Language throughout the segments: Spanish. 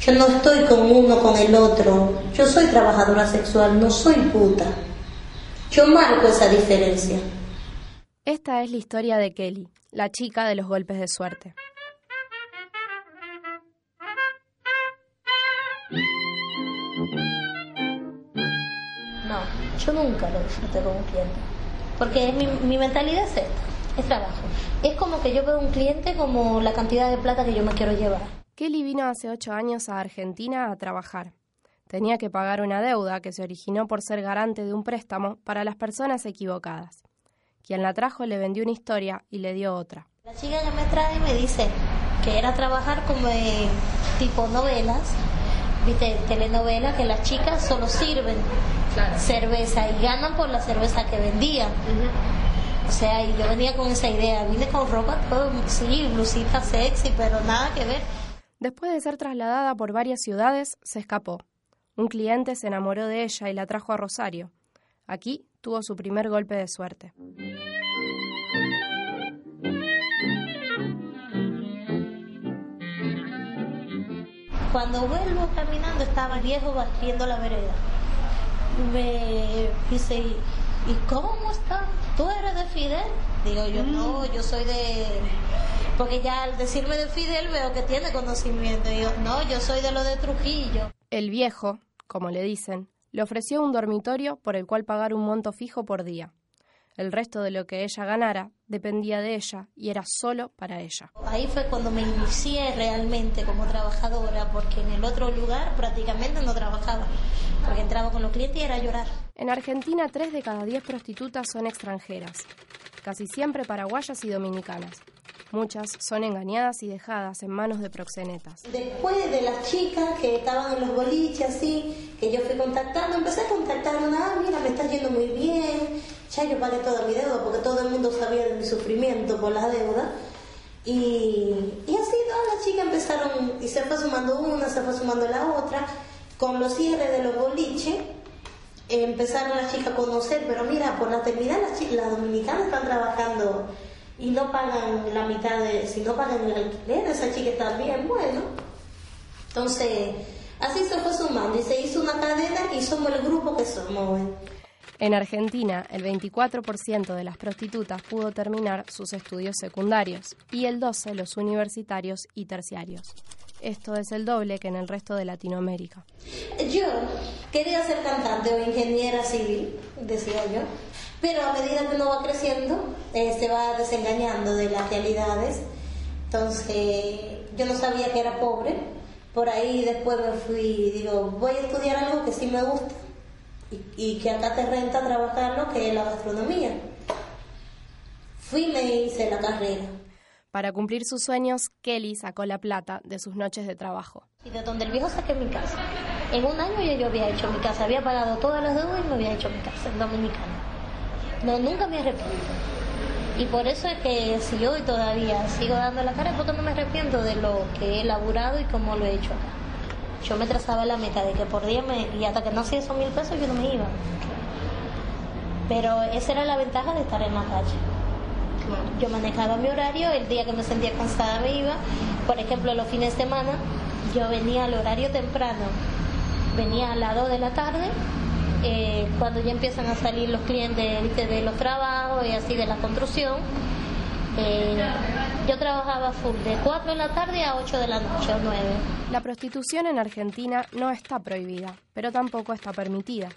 Yo no estoy con uno, con el otro. Yo soy trabajadora sexual, no soy puta. Yo marco esa diferencia. Esta es la historia de Kelly, la chica de los golpes de suerte. No, yo nunca lo disfruté con un cliente. Porque mi, mi mentalidad es esta, es trabajo. Es como que yo veo un cliente como la cantidad de plata que yo me quiero llevar. Kelly vino hace ocho años a Argentina a trabajar. Tenía que pagar una deuda que se originó por ser garante de un préstamo para las personas equivocadas. Quien la trajo le vendió una historia y le dio otra. La chica que me trae me dice que era trabajar como en tipo novelas, viste, telenovela, que las chicas solo sirven cerveza y ganan por la cerveza que vendían. O sea, y yo venía con esa idea, vine con ropa, todo, sí, blusita sexy, pero nada que ver. Después de ser trasladada por varias ciudades, se escapó. Un cliente se enamoró de ella y la trajo a Rosario. Aquí tuvo su primer golpe de suerte. Cuando vuelvo caminando estaba el viejo barriendo la vereda. Me dice, ¿y cómo está? ¿Tú eres de Fidel? Digo yo, no, yo soy de... Porque ya al decirme de Fidel veo que tiene conocimiento. Digo, no, yo soy de lo de Trujillo. El viejo, como le dicen, le ofreció un dormitorio por el cual pagar un monto fijo por día. El resto de lo que ella ganara dependía de ella y era solo para ella. Ahí fue cuando me inicié realmente como trabajadora, porque en el otro lugar prácticamente no trabajaba, porque entraba con los clientes y era llorar. En Argentina, tres de cada diez prostitutas son extranjeras, casi siempre paraguayas y dominicanas. Muchas son engañadas y dejadas en manos de proxenetas. Después de las chicas que estaban en los boliches, así, que yo fui contactando, empecé a contactar una, ah, mira, me está yendo muy bien, ya yo pagué toda mi deuda, porque todo el mundo sabía de mi sufrimiento por la deuda. Y, y así todas las chicas empezaron, y se fue sumando una, se fue sumando la otra, con los cierres de los boliches, empezaron las chicas a conocer, pero mira, por la terminal las, las dominicanas están trabajando y no pagan la mitad de, si no pagan el alquiler, esa chica está bien, bueno. Entonces, así se fue sumando y se hizo una cadena y somos el grupo que somos. En Argentina, el 24% de las prostitutas pudo terminar sus estudios secundarios y el 12% los universitarios y terciarios. Esto es el doble que en el resto de Latinoamérica. Yo quería ser cantante o ingeniera civil, decía yo, pero a medida que uno va creciendo, eh, se va desengañando de las realidades. Entonces, yo no sabía que era pobre. Por ahí después me fui, digo, voy a estudiar algo que sí me gusta y, y que acá te renta trabajarlo, que es la gastronomía. Fui y me hice la carrera. Para cumplir sus sueños, Kelly sacó la plata de sus noches de trabajo. Y de donde el viejo saqué mi casa. En un año ya yo había hecho mi casa, había pagado todas las deudas y me había hecho mi casa en Dominicana. No, nunca me arrepiento. Y por eso es que si hoy todavía sigo dando la cara, porque no me arrepiento de lo que he elaborado y cómo lo he hecho acá. Yo me trazaba la meta de que por día me, y hasta que no hacía esos mil pesos yo no me iba. Pero esa era la ventaja de estar en la calle. Yo manejaba mi horario, el día que me sentía cansada me iba. Por ejemplo, los fines de semana yo venía al horario temprano, venía a las 2 de la tarde, eh, cuando ya empiezan a salir los clientes ¿viste? de los trabajos y así de la construcción. Eh, yo trabajaba full de 4 de la tarde a 8 de la noche o 9. La prostitución en Argentina no está prohibida, pero tampoco está permitida.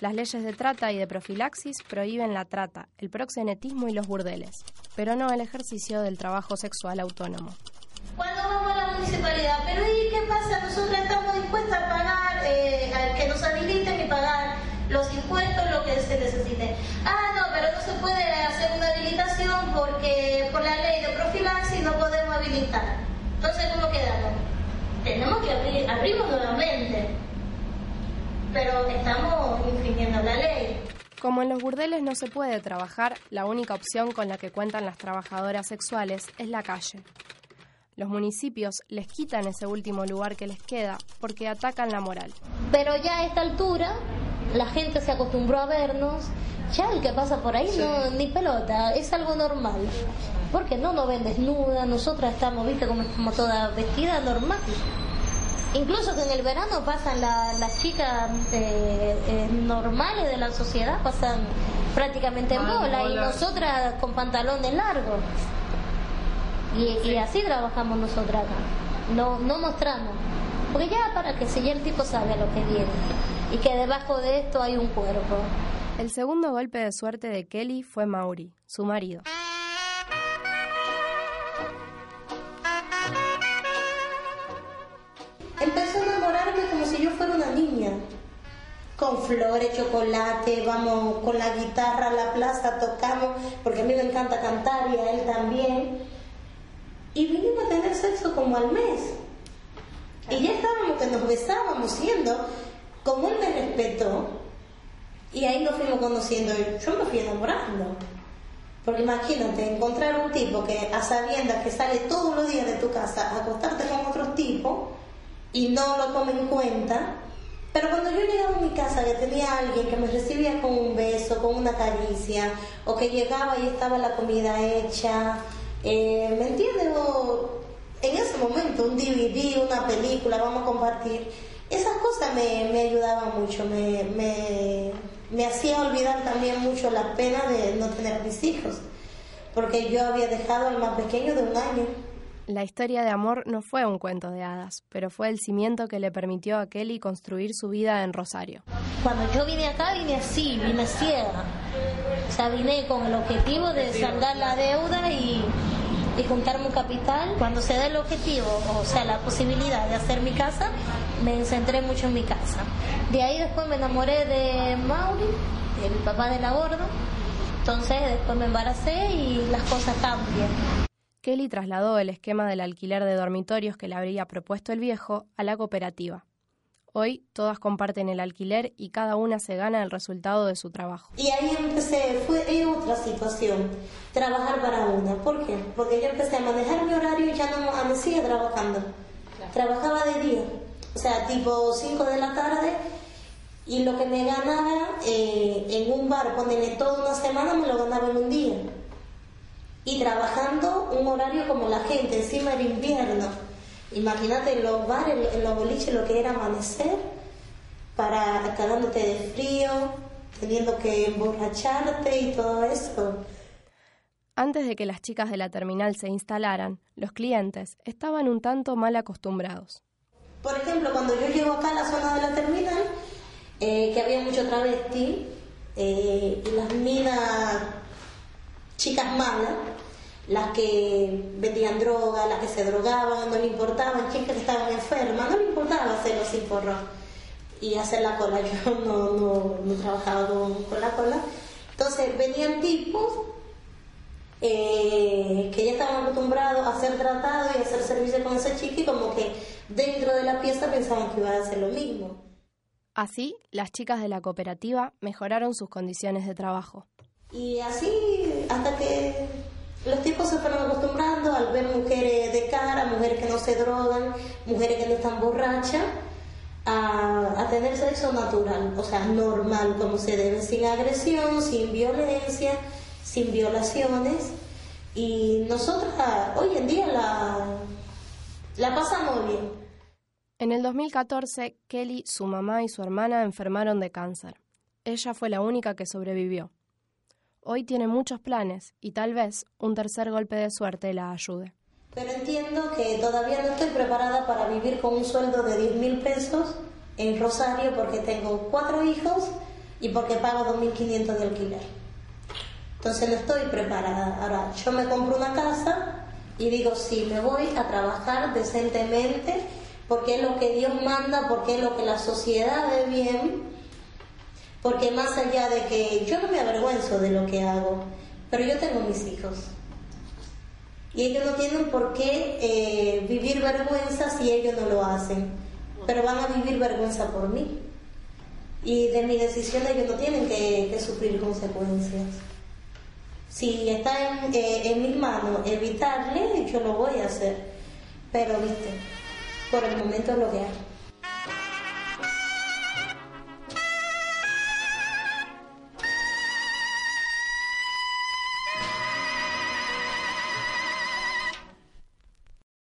Las leyes de trata y de profilaxis prohíben la trata, el proxenetismo y los burdeles, pero no el ejercicio del trabajo sexual autónomo. Cuando vamos a la municipalidad, pero ¿y qué pasa? Nosotros estamos dispuestas a pagar, eh, a que nos habiliten y pagar los impuestos, lo que se necesite. Ah, no, pero no se puede hacer una habilitación porque por la ley de profilaxis no Entonces, ¿cómo quedamos? Tenemos que abrir, abrimos nuevamente pero estamos infringiendo la ley. Como en los burdeles no se puede trabajar, la única opción con la que cuentan las trabajadoras sexuales es la calle. Los municipios les quitan ese último lugar que les queda porque atacan la moral. Pero ya a esta altura la gente se acostumbró a vernos, ya el que pasa por ahí no ni pelota, es algo normal. Porque no nos ven desnuda, nosotras estamos, viste, como estamos todas vestidas normal. Incluso que en el verano pasan las chicas eh, eh, normales de la sociedad, pasan prácticamente en bola, y nosotras con pantalones largos. Y, y así trabajamos nosotras acá. No, no mostramos. Porque ya para que si ya el tipo sabe a lo que viene. Y que debajo de esto hay un cuerpo. El segundo golpe de suerte de Kelly fue Mauri, su marido. Con flores, chocolate, vamos con la guitarra a la plaza, tocamos, porque a mí me encanta cantar y a él también. Y vinimos a tener sexo como al mes. Y ya estábamos que nos besábamos siendo, como él me y ahí nos fuimos conociendo. Yo me fui enamorando. Porque imagínate, encontrar un tipo que a sabiendas que sale todos los días de tu casa a acostarte con otro tipo y no lo tome en cuenta. Pero cuando yo llegaba a mi casa que tenía alguien que me recibía con un beso, con una caricia, o que llegaba y estaba la comida hecha, eh, ¿me entiendes? en ese momento, un DVD, una película, vamos a compartir. Esas cosas me, me ayudaban mucho, me, me, me hacía olvidar también mucho la pena de no tener mis hijos, porque yo había dejado al más pequeño de un año. La historia de amor no fue un cuento de hadas, pero fue el cimiento que le permitió a Kelly construir su vida en Rosario. Cuando yo vine acá, vine así, vine ciega. O sea, vine con el objetivo de saldar la deuda y, y juntarme un capital. Cuando se da el objetivo, o sea, la posibilidad de hacer mi casa, me centré mucho en mi casa. De ahí después me enamoré de Mauri, el papá de la gorda. Entonces después me embaracé y las cosas cambian. Kelly trasladó el esquema del alquiler de dormitorios que le habría propuesto el viejo a la cooperativa. Hoy todas comparten el alquiler y cada una se gana el resultado de su trabajo. Y ahí empecé, fue otra situación, trabajar para una. ¿Por qué? Porque yo empecé a manejar mi horario y ya no amanecía trabajando. Trabajaba de día o sea, tipo 5 de la tarde, y lo que me ganaba eh, en un bar, ponerle toda una semana, me lo ganaba en un día. Y trabajando un horario como la gente, encima del invierno. Imagínate en los bares, en los boliches, lo que era amanecer, para cagándote de frío, teniendo que emborracharte y todo eso. Antes de que las chicas de la terminal se instalaran, los clientes estaban un tanto mal acostumbrados. Por ejemplo, cuando yo llego acá a la zona de la terminal, eh, que había mucho travesti, eh, y las minas chicas malas, las que vendían droga, las que se drogaban, no le importaban, chicas que estaban enfermas, no le importaba hacer los porros y hacer la cola. Yo no, no, no trabajaba con, la cola. Entonces venían tipos eh, que ya estaban acostumbrados a ser tratados y a hacer servicio con ese chico y como que dentro de la pieza pensaban que iba a hacer lo mismo. Así, las chicas de la cooperativa mejoraron sus condiciones de trabajo. Y así, hasta que los tipos se fueron acostumbrando al mujeres de cara, mujeres que no se drogan, mujeres que no están borrachas, a, tener sexo natural, o sea, normal, como se debe, sin agresión, sin violencia, sin violaciones. Y nosotros hoy en día la, la pasamos bien. En el 2014, Kelly, su mamá y su hermana enfermaron de cáncer. Ella fue la única que sobrevivió. Hoy tiene muchos planes y tal vez un tercer golpe de suerte la ayude. Pero entiendo que todavía no estoy preparada para vivir con un sueldo de 10 mil pesos en Rosario porque tengo cuatro hijos y porque pago 2.500 de alquiler. Entonces no estoy preparada. Ahora, yo me compro una casa y digo, sí, me voy a trabajar decentemente porque es lo que Dios manda, porque es lo que la sociedad ve bien, porque más allá de que yo no me avergüenzo de lo que hago, pero yo tengo mis hijos. Y ellos no tienen por qué eh, vivir vergüenza si ellos no lo hacen, pero van a vivir vergüenza por mí. Y de mi decisión ellos no tienen que sufrir consecuencias si está en, eh, en mis manos evitarle, yo lo voy a hacer. Pero, viste, por el momento lo que hay.